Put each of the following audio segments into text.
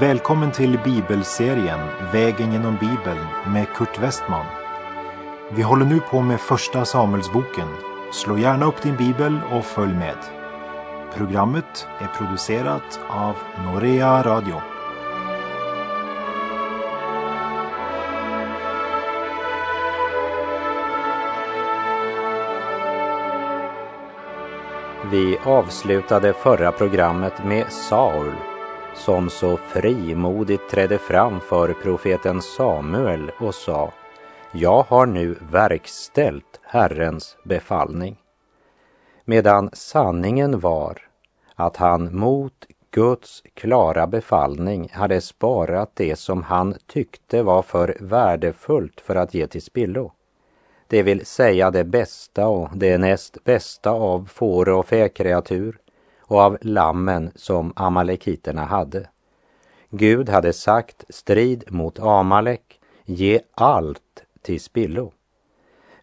Välkommen till bibelserien Vägen genom Bibeln med Kurt Westman. Vi håller nu på med Första Samuelsboken. Slå gärna upp din bibel och följ med. Programmet är producerat av Norea Radio. Vi avslutade förra programmet med Saul som så frimodigt trädde fram för profeten Samuel och sa Jag har nu verkställt Herrens befallning. Medan sanningen var att han mot Guds klara befallning hade sparat det som han tyckte var för värdefullt för att ge till spillo. Det vill säga det bästa och det näst bästa av får och fäkreatur och av lammen som amalekiterna hade. Gud hade sagt strid mot Amalek, ge allt till spillo.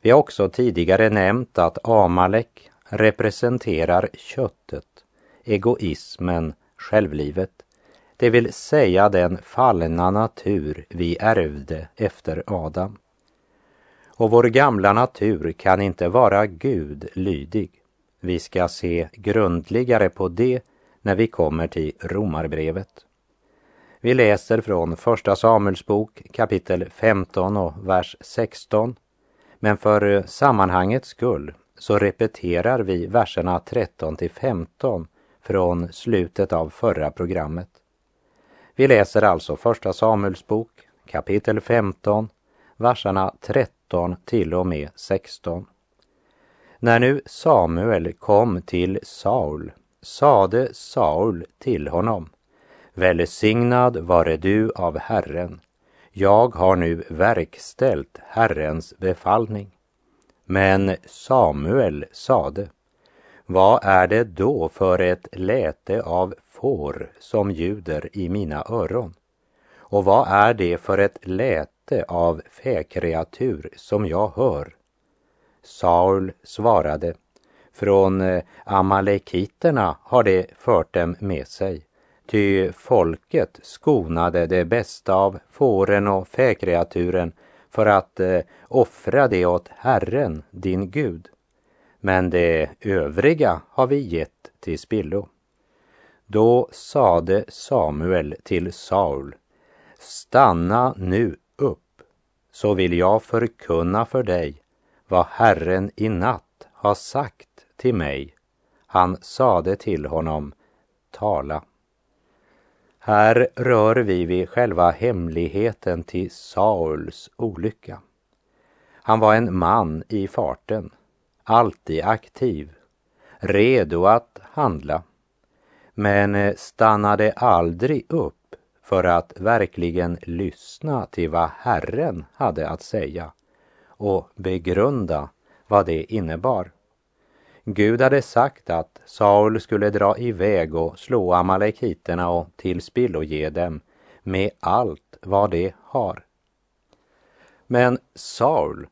Vi har också tidigare nämnt att Amalek representerar köttet, egoismen, självlivet, det vill säga den fallna natur vi ärvde efter Adam. Och vår gamla natur kan inte vara Gud lydig. Vi ska se grundligare på det när vi kommer till Romarbrevet. Vi läser från Första Samuelsbok kapitel 15 och vers 16. Men för sammanhangets skull så repeterar vi verserna 13 till 15 från slutet av förra programmet. Vi läser alltså Första Samuelsbok kapitel 15, verserna 13 till och med 16. När nu Samuel kom till Saul sade Saul till honom Välsignad vare du av Herren. Jag har nu verkställt Herrens befallning. Men Samuel sade Vad är det då för ett läte av får som ljuder i mina öron? Och vad är det för ett läte av fäkreatur som jag hör? Saul svarade, från eh, amalekiterna har det fört dem med sig, ty folket skonade det bästa av fåren och fäkreaturen för att eh, offra det åt Herren, din Gud. Men det övriga har vi gett till spillo. Då sade Samuel till Saul, stanna nu upp, så vill jag förkunna för dig vad Herren i natt har sagt till mig. Han sade till honom, tala. Här rör vi vid själva hemligheten till Sauls olycka. Han var en man i farten, alltid aktiv, redo att handla, men stannade aldrig upp för att verkligen lyssna till vad Herren hade att säga och begrunda vad det innebar. Gud hade sagt att Saul skulle dra iväg och slå amalekiterna och tillspilloge dem med allt vad de har. Men Saul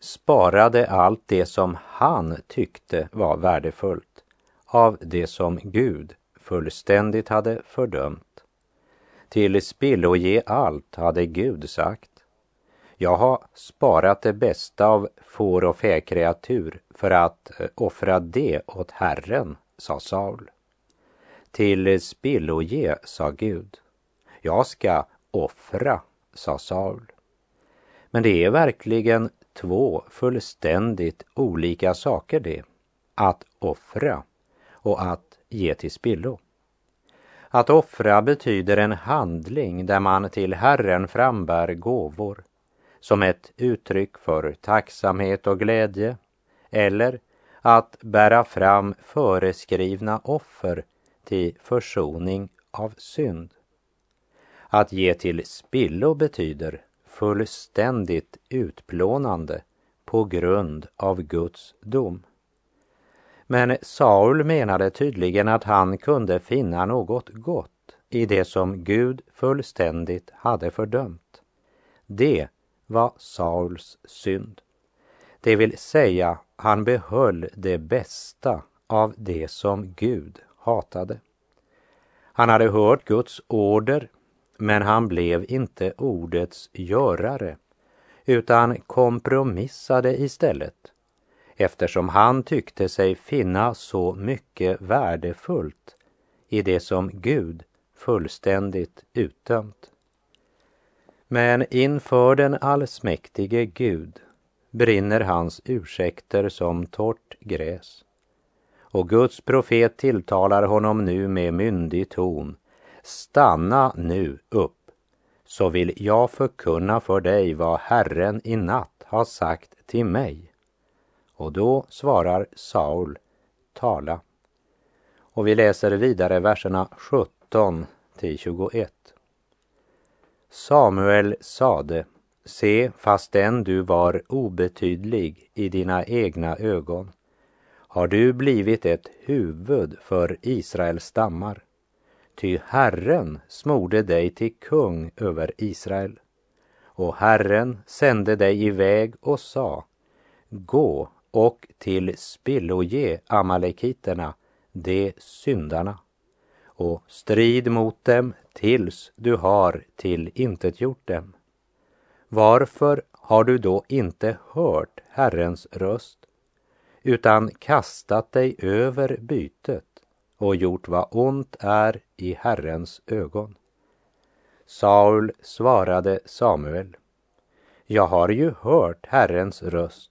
sparade allt det som han tyckte var värdefullt av det som Gud fullständigt hade fördömt. Till spilloge allt hade Gud sagt. Jag har sparat det bästa av får och fäkreatur för att eh, offra det åt Herren, sa Saul. Till spilloge, sa Gud. Jag ska offra, sa Saul. Men det är verkligen två fullständigt olika saker det. Att offra och att ge till spillo. Att offra betyder en handling där man till Herren frambär gåvor som ett uttryck för tacksamhet och glädje eller att bära fram föreskrivna offer till försoning av synd. Att ge till spillo betyder fullständigt utplånande på grund av Guds dom. Men Saul menade tydligen att han kunde finna något gott i det som Gud fullständigt hade fördömt. Det var Sauls synd. Det vill säga, han behöll det bästa av det som Gud hatade. Han hade hört Guds order men han blev inte ordets görare utan kompromissade istället eftersom han tyckte sig finna så mycket värdefullt i det som Gud fullständigt utdömt. Men inför den allsmäktige Gud brinner hans ursäkter som torrt gräs. Och Guds profet tilltalar honom nu med myndig ton. Stanna nu upp, så vill jag förkunna för dig vad Herren i natt har sagt till mig. Och då svarar Saul, tala. Och vi läser vidare verserna 17 till 21. Samuel sade, se, fastän du var obetydlig i dina egna ögon, har du blivit ett huvud för Israels stammar. Ty Herren smorde dig till kung över Israel. Och Herren sände dig iväg och sa, gå och till spilloge amalekiterna, de syndarna, och strid mot dem tills du har tillintetgjort dem. Varför har du då inte hört Herrens röst utan kastat dig över bytet och gjort vad ont är i Herrens ögon? Saul svarade Samuel. Jag har ju hört Herrens röst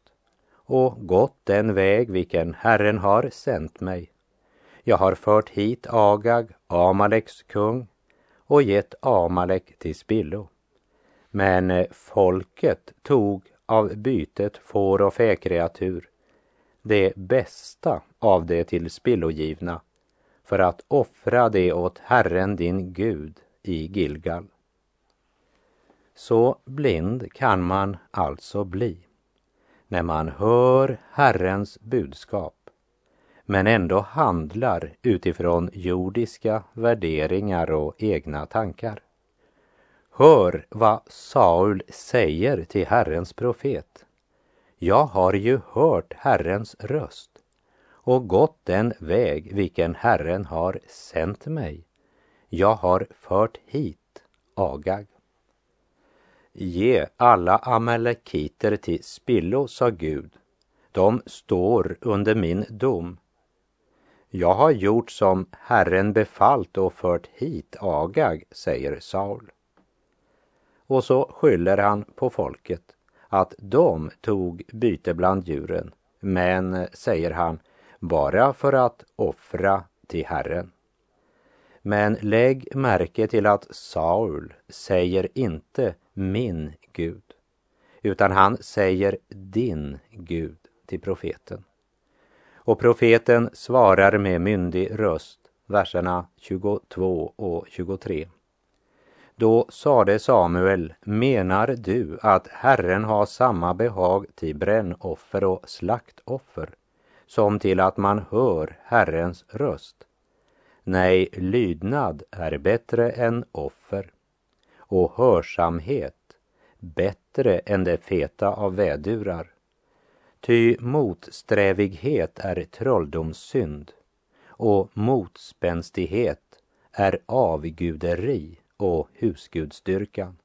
och gått den väg vilken Herren har sänt mig. Jag har fört hit Agag, Amaleks kung, och gett Amalek till spillo. Men eh, folket tog av bytet får och fäkreatur, det bästa av det till spillogivna, för att offra det åt Herren din Gud i Gilgal. Så blind kan man alltså bli när man hör Herrens budskap men ändå handlar utifrån jordiska värderingar och egna tankar. Hör vad Saul säger till Herrens profet. Jag har ju hört Herrens röst och gått den väg vilken Herren har sänt mig. Jag har fört hit Agag. Ge alla amalekiter till spillo, sa Gud. De står under min dom. Jag har gjort som Herren befallt och fört hit Agag, säger Saul. Och så skyller han på folket att de tog byte bland djuren, men, säger han, bara för att offra till Herren. Men lägg märke till att Saul säger inte min Gud, utan han säger din Gud till profeten. Och profeten svarar med myndig röst, verserna 22 och 23. Då sade Samuel, menar du att Herren har samma behag till brännoffer och slaktoffer som till att man hör Herrens röst? Nej, lydnad är bättre än offer och hörsamhet bättre än det feta av vädurar. Ty motsträvighet är trolldomssynd och motspänstighet är avguderi och husgudstyrkan.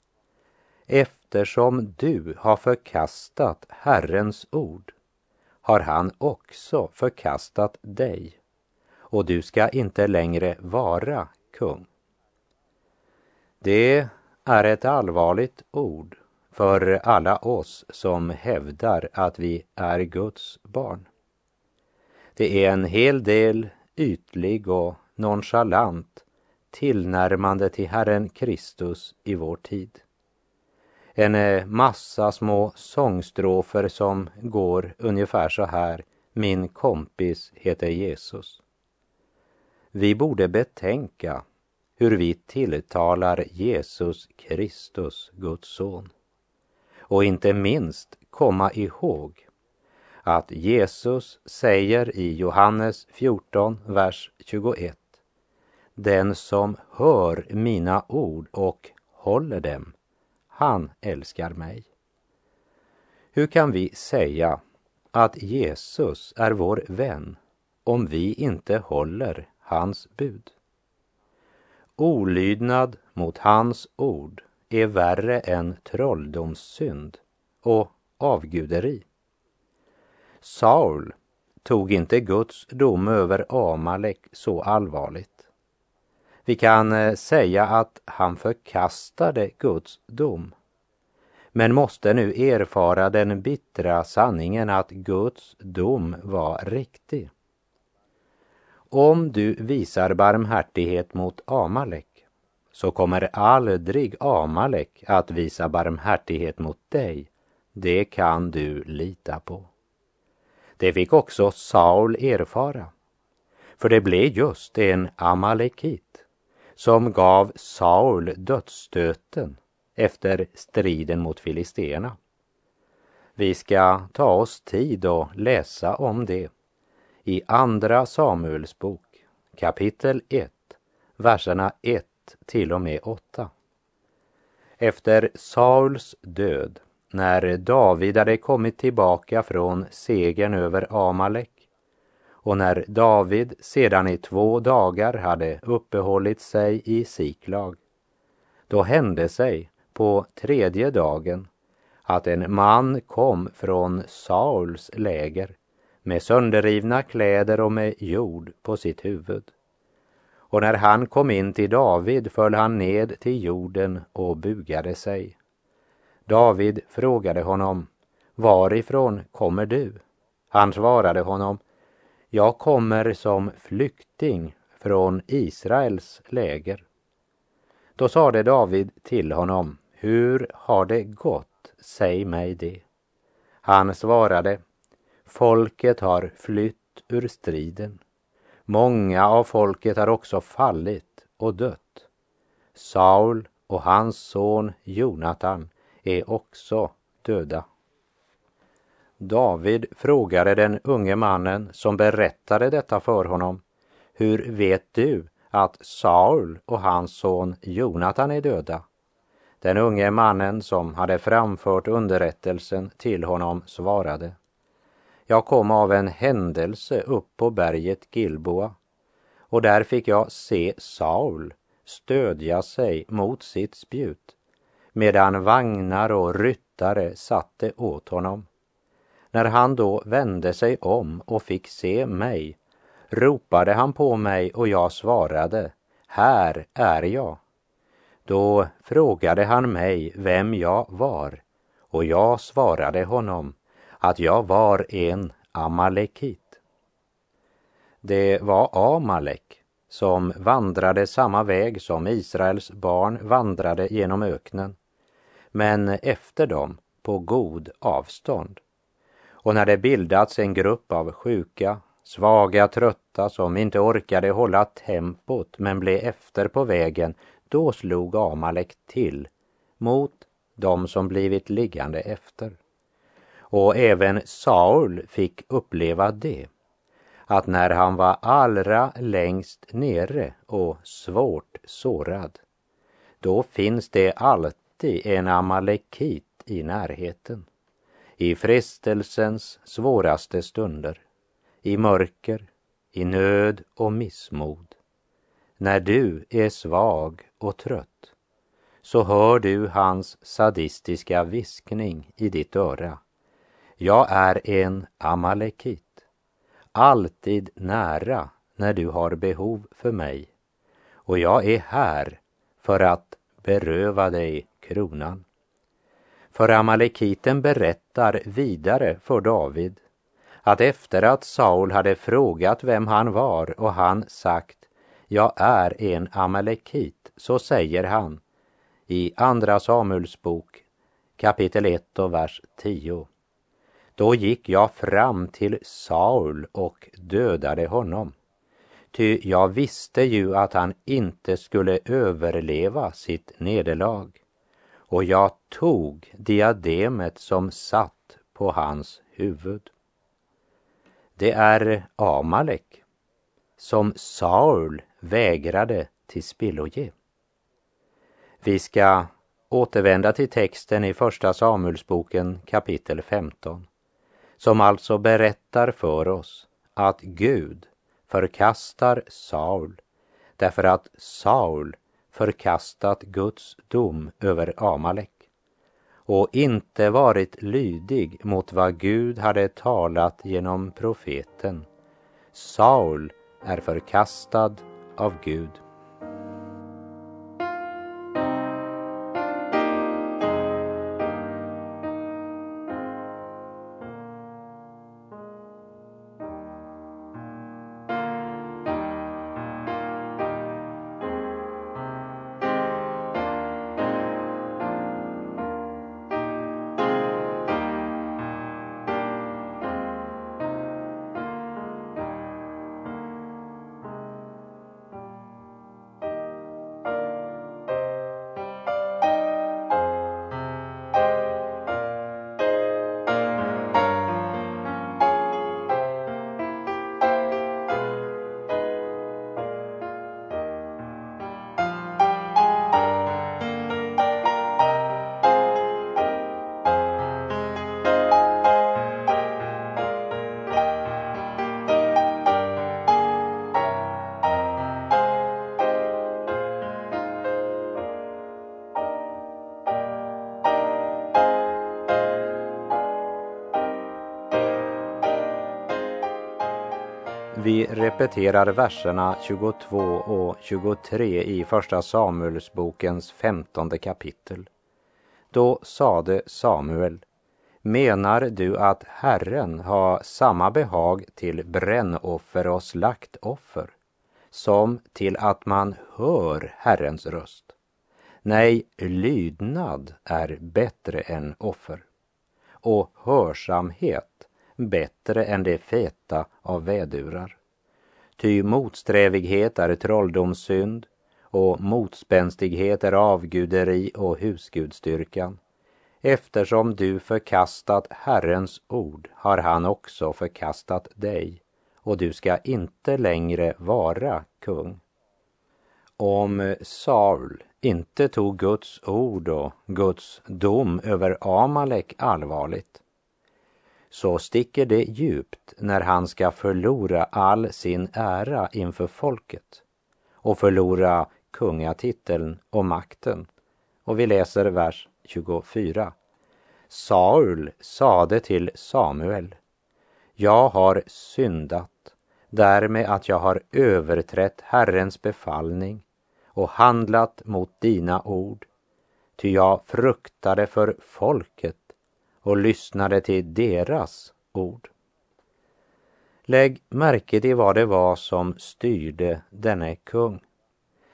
Eftersom du har förkastat Herrens ord har han också förkastat dig och du ska inte längre vara kung. Det är ett allvarligt ord för alla oss som hävdar att vi är Guds barn. Det är en hel del ytlig och nonchalant tillnärmande till Herren Kristus i vår tid. En eh, massa små sångstrofer som går ungefär så här. Min kompis heter Jesus. Vi borde betänka hur vi tilltalar Jesus Kristus, Guds son. Och inte minst komma ihåg att Jesus säger i Johannes 14, vers 21. Den som hör mina ord och håller dem, han älskar mig. Hur kan vi säga att Jesus är vår vän om vi inte håller hans bud? olydnad mot hans ord är värre än trolldomssynd och avguderi. Saul tog inte Guds dom över Amalek så allvarligt. Vi kan eh, säga att han förkastade Guds dom men måste nu erfara den bittra sanningen att Guds dom var riktig. Om du visar barmhärtighet mot Amalek så kommer aldrig Amalek att visa barmhärtighet mot dig. Det kan du lita på. Det fick också Saul erfara. För det blev just en amalekit som gav Saul dödsstöten efter striden mot filisterna. Vi ska ta oss tid och läsa om det i Andra Samuels bok kapitel 1, verserna 1 till och med 8. Efter Sauls död, när David hade kommit tillbaka från segern över Amalek och när David sedan i två dagar hade uppehållit sig i Siklag, då hände sig på tredje dagen att en man kom från Sauls läger med sönderrivna kläder och med jord på sitt huvud. Och när han kom in till David föll han ned till jorden och bugade sig. David frågade honom, varifrån kommer du? Han svarade honom, jag kommer som flykting från Israels läger. Då sade David till honom, hur har det gått? Säg mig det. Han svarade, folket har flytt ur striden. Många av folket har också fallit och dött. Saul och hans son Jonatan är också döda. David frågade den unge mannen som berättade detta för honom. Hur vet du att Saul och hans son Jonatan är döda? Den unge mannen som hade framfört underrättelsen till honom svarade. Jag kom av en händelse upp på berget Gilboa och där fick jag se Saul stödja sig mot sitt spjut medan vagnar och ryttare satte åt honom. När han då vände sig om och fick se mig ropade han på mig och jag svarade, här är jag. Då frågade han mig vem jag var och jag svarade honom att jag var en amalekit. Det var Amalek som vandrade samma väg som Israels barn vandrade genom öknen, men efter dem på god avstånd. Och när det bildats en grupp av sjuka, svaga, trötta som inte orkade hålla tempot men blev efter på vägen, då slog Amalek till mot de som blivit liggande efter. Och även Saul fick uppleva det, att när han var allra längst nere och svårt sårad, då finns det alltid en amalekit i närheten. I frestelsens svåraste stunder, i mörker, i nöd och missmod. När du är svag och trött så hör du hans sadistiska viskning i ditt öra. Jag är en amalekit, alltid nära när du har behov för mig och jag är här för att beröva dig kronan. För amalekiten berättar vidare för David att efter att Saul hade frågat vem han var och han sagt jag är en amalekit, så säger han i Andra Samuels bok kapitel 1 och vers 10. Då gick jag fram till Saul och dödade honom. Ty jag visste ju att han inte skulle överleva sitt nederlag. Och jag tog diademet som satt på hans huvud. Det är Amalek som Saul vägrade till spilloge. Vi ska återvända till texten i Första Samuelsboken kapitel 15 som alltså berättar för oss att Gud förkastar Saul därför att Saul förkastat Guds dom över Amalek och inte varit lydig mot vad Gud hade talat genom profeten. Saul är förkastad av Gud. Vi repeterar verserna 22 och 23 i Första Samuelsbokens femtonde kapitel. Då sade Samuel, menar du att Herren har samma behag till brännoffer och slaktoffer som till att man hör Herrens röst? Nej, lydnad är bättre än offer och hörsamhet bättre än det feta av vädurar. Ty motsträvighet är trolldomssynd och motspänstighet är avguderi och husgudstyrkan. Eftersom du förkastat Herrens ord har han också förkastat dig och du ska inte längre vara kung. Om Saul inte tog Guds ord och Guds dom över Amalek allvarligt så sticker det djupt när han ska förlora all sin ära inför folket och förlora kungatiteln och makten. Och vi läser vers 24. Saul sade till Samuel, jag har syndat därmed att jag har överträtt Herrens befallning och handlat mot dina ord, ty jag fruktade för folket och lyssnade till deras ord. Lägg märke till vad det var som styrde denne kung.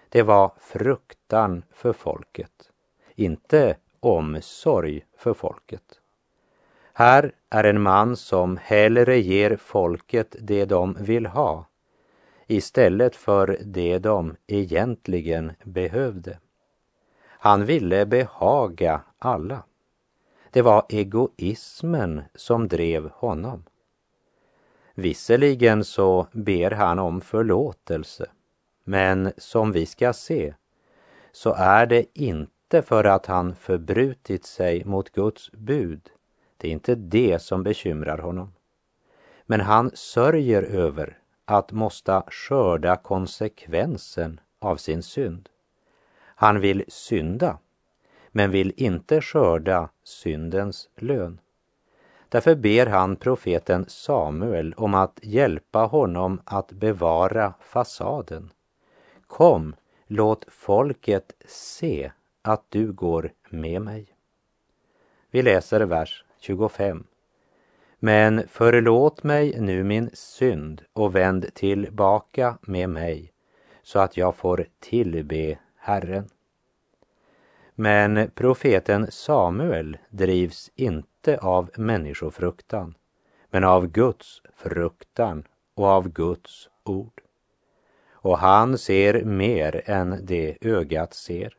Det var fruktan för folket, inte omsorg för folket. Här är en man som hellre ger folket det de vill ha istället för det de egentligen behövde. Han ville behaga alla. Det var egoismen som drev honom. Visserligen så ber han om förlåtelse, men som vi ska se så är det inte för att han förbrutit sig mot Guds bud. Det är inte det som bekymrar honom. Men han sörjer över att måste skörda konsekvensen av sin synd. Han vill synda men vill inte skörda syndens lön. Därför ber han profeten Samuel om att hjälpa honom att bevara fasaden. Kom, låt folket se att du går med mig. Vi läser vers 25. Men förlåt mig nu min synd och vänd tillbaka med mig så att jag får tillbe Herren. Men profeten Samuel drivs inte av människofruktan, men av Guds fruktan och av Guds ord. Och han ser mer än det ögat ser.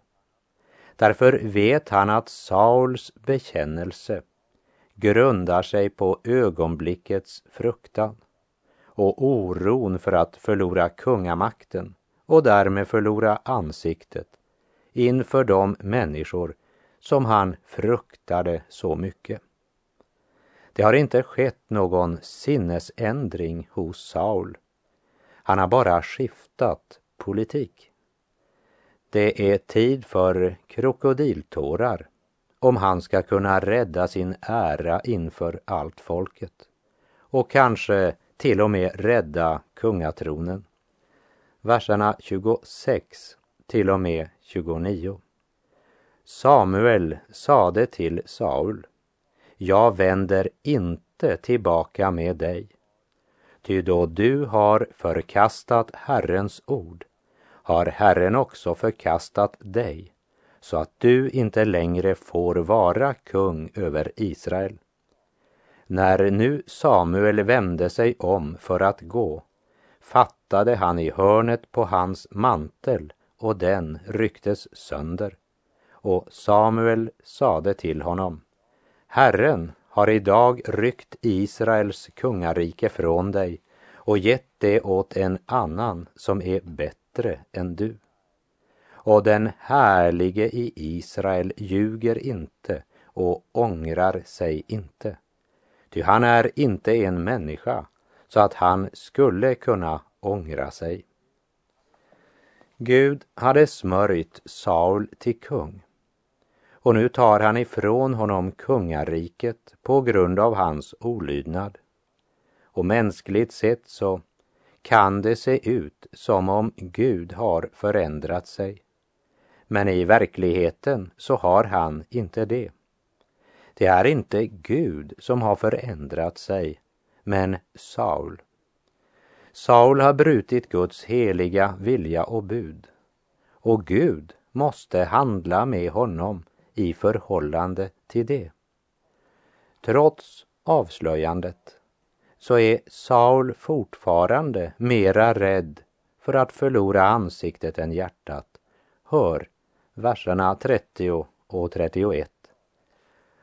Därför vet han att Sauls bekännelse grundar sig på ögonblickets fruktan och oron för att förlora kungamakten och därmed förlora ansiktet inför de människor som han fruktade så mycket. Det har inte skett någon sinnesändring hos Saul. Han har bara skiftat politik. Det är tid för krokodiltårar om han ska kunna rädda sin ära inför allt folket och kanske till och med rädda kungatronen. Verserna 26 till och med 29. Samuel sade till Saul, jag vänder inte tillbaka med dig, ty då du har förkastat Herrens ord har Herren också förkastat dig, så att du inte längre får vara kung över Israel. När nu Samuel vände sig om för att gå fattade han i hörnet på hans mantel och den rycktes sönder. Och Samuel sade till honom, Herren har idag ryckt Israels kungarike från dig och gett det åt en annan som är bättre än du. Och den härlige i Israel ljuger inte och ångrar sig inte. Ty han är inte en människa så att han skulle kunna ångra sig. Gud hade smörjt Saul till kung och nu tar han ifrån honom kungariket på grund av hans olydnad. Och mänskligt sett så kan det se ut som om Gud har förändrat sig. Men i verkligheten så har han inte det. Det är inte Gud som har förändrat sig, men Saul. Saul har brutit Guds heliga vilja och bud. Och Gud måste handla med honom i förhållande till det. Trots avslöjandet så är Saul fortfarande mera rädd för att förlora ansiktet än hjärtat. Hör verserna 30 och 31.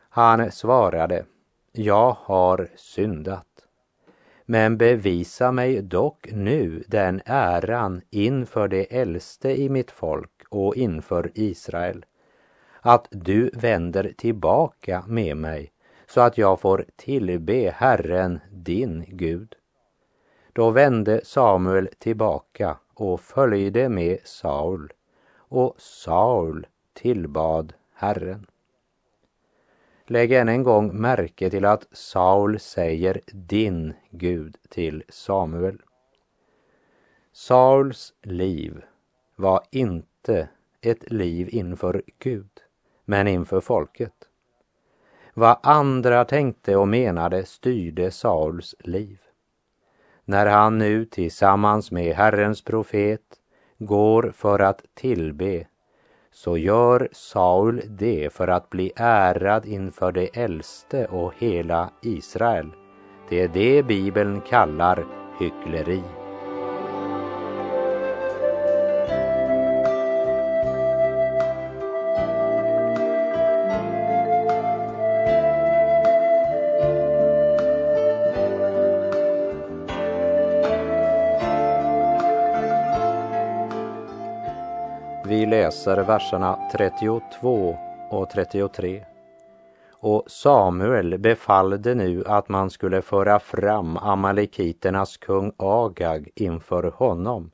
Han svarade, jag har syndat. Men bevisa mig dock nu den äran inför det äldste i mitt folk och inför Israel, att du vänder tillbaka med mig så att jag får tillbe Herren, din Gud. Då vände Samuel tillbaka och följde med Saul och Saul tillbad Herren. Lägg än en gång märke till att Saul säger din Gud till Samuel. Sauls liv var inte ett liv inför Gud, men inför folket. Vad andra tänkte och menade styrde Sauls liv. När han nu tillsammans med Herrens profet går för att tillbe så gör Saul det för att bli ärad inför det äldste och hela Israel. Det är det Bibeln kallar hyckleri. Läser verserna 32 och 33. Och Samuel befallde nu att man skulle föra fram amalekiternas kung Agag inför honom.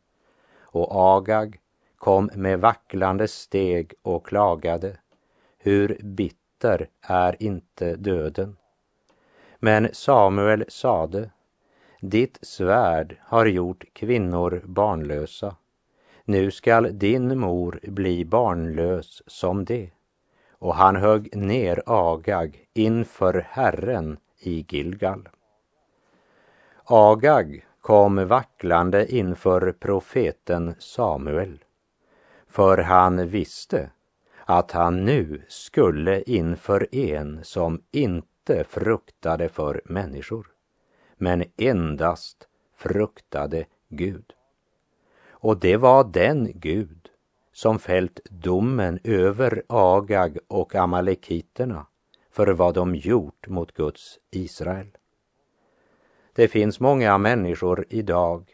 Och Agag kom med vacklande steg och klagade. Hur bitter är inte döden? Men Samuel sade, ditt svärd har gjort kvinnor barnlösa nu skall din mor bli barnlös som det. Och han högg ner Agag inför Herren i Gilgal. Agag kom vacklande inför profeten Samuel, för han visste att han nu skulle inför en som inte fruktade för människor, men endast fruktade Gud. Och det var den Gud som fällt domen över Agag och amalekiterna för vad de gjort mot Guds Israel. Det finns många människor idag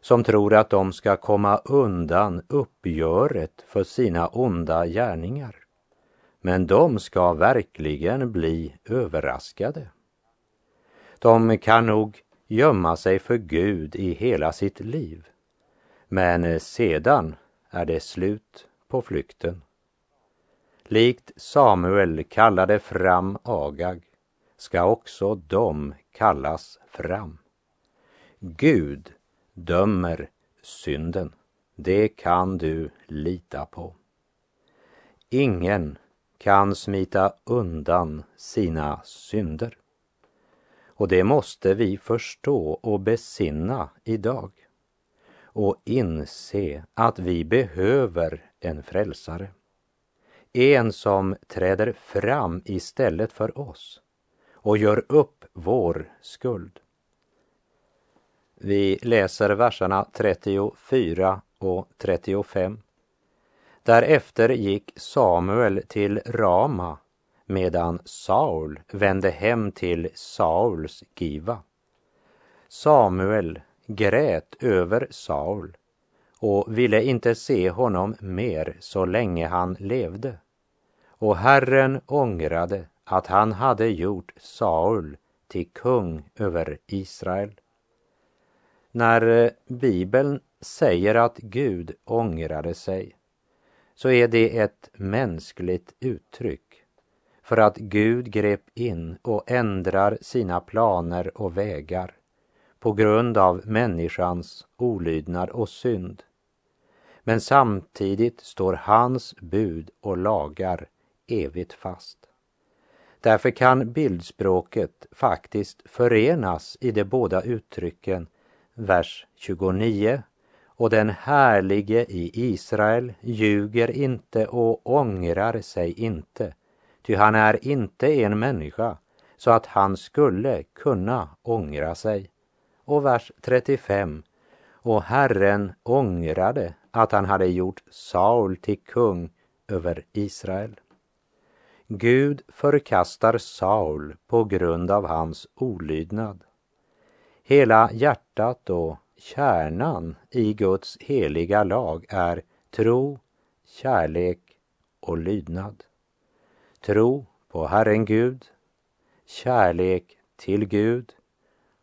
som tror att de ska komma undan uppgöret för sina onda gärningar. Men de ska verkligen bli överraskade. De kan nog gömma sig för Gud i hela sitt liv men eh, sedan är det slut på flykten. Likt Samuel kallade fram Agag ska också de kallas fram. Gud dömer synden. Det kan du lita på. Ingen kan smita undan sina synder. Och det måste vi förstå och besinna idag och inse att vi behöver en frälsare. En som träder fram istället för oss och gör upp vår skuld. Vi läser verserna 34 och 35. Därefter gick Samuel till Rama medan Saul vände hem till Sauls Giva. Samuel grät över Saul och ville inte se honom mer så länge han levde. Och Herren ångrade att han hade gjort Saul till kung över Israel. När eh, Bibeln säger att Gud ångrade sig så är det ett mänskligt uttryck för att Gud grep in och ändrar sina planer och vägar på grund av människans olydnad och synd. Men samtidigt står hans bud och lagar evigt fast. Därför kan bildspråket faktiskt förenas i de båda uttrycken vers 29 och den härlige i Israel ljuger inte och ångrar sig inte, ty han är inte en människa så att han skulle kunna ångra sig. Och vers 35. Och Herren ångrade att han hade gjort Saul till kung över Israel. Gud förkastar Saul på grund av hans olydnad. Hela hjärtat och kärnan i Guds heliga lag är tro, kärlek och lydnad. Tro på Herren Gud, kärlek till Gud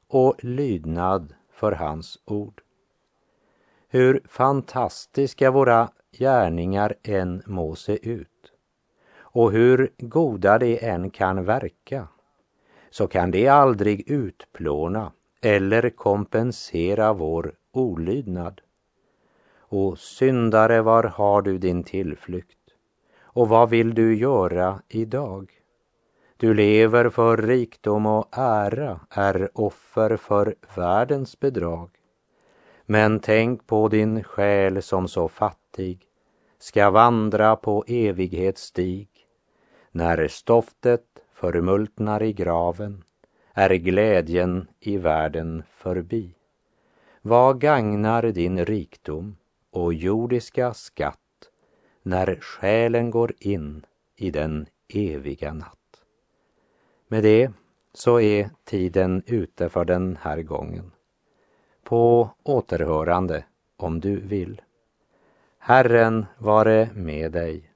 och lydnad för hans ord. Hur fantastiska våra gärningar än må se ut och hur goda de än kan verka så kan de aldrig utplåna eller kompensera vår olydnad. O syndare, var har du din tillflykt? Och vad vill du göra idag? Du lever för rikdom och ära, är offer för världens bedrag. Men tänk på din själ som så fattig ska vandra på evighetsstig. När stoftet förmultnar i graven är glädjen i världen förbi. Vad gagnar din rikdom och jordiska skatt när själen går in i den eviga natt? Med det så är tiden ute för den här gången. På återhörande om du vill. Herren vare med dig.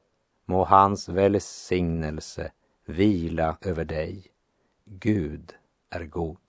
Må hans välsignelse vila över dig. Gud är god.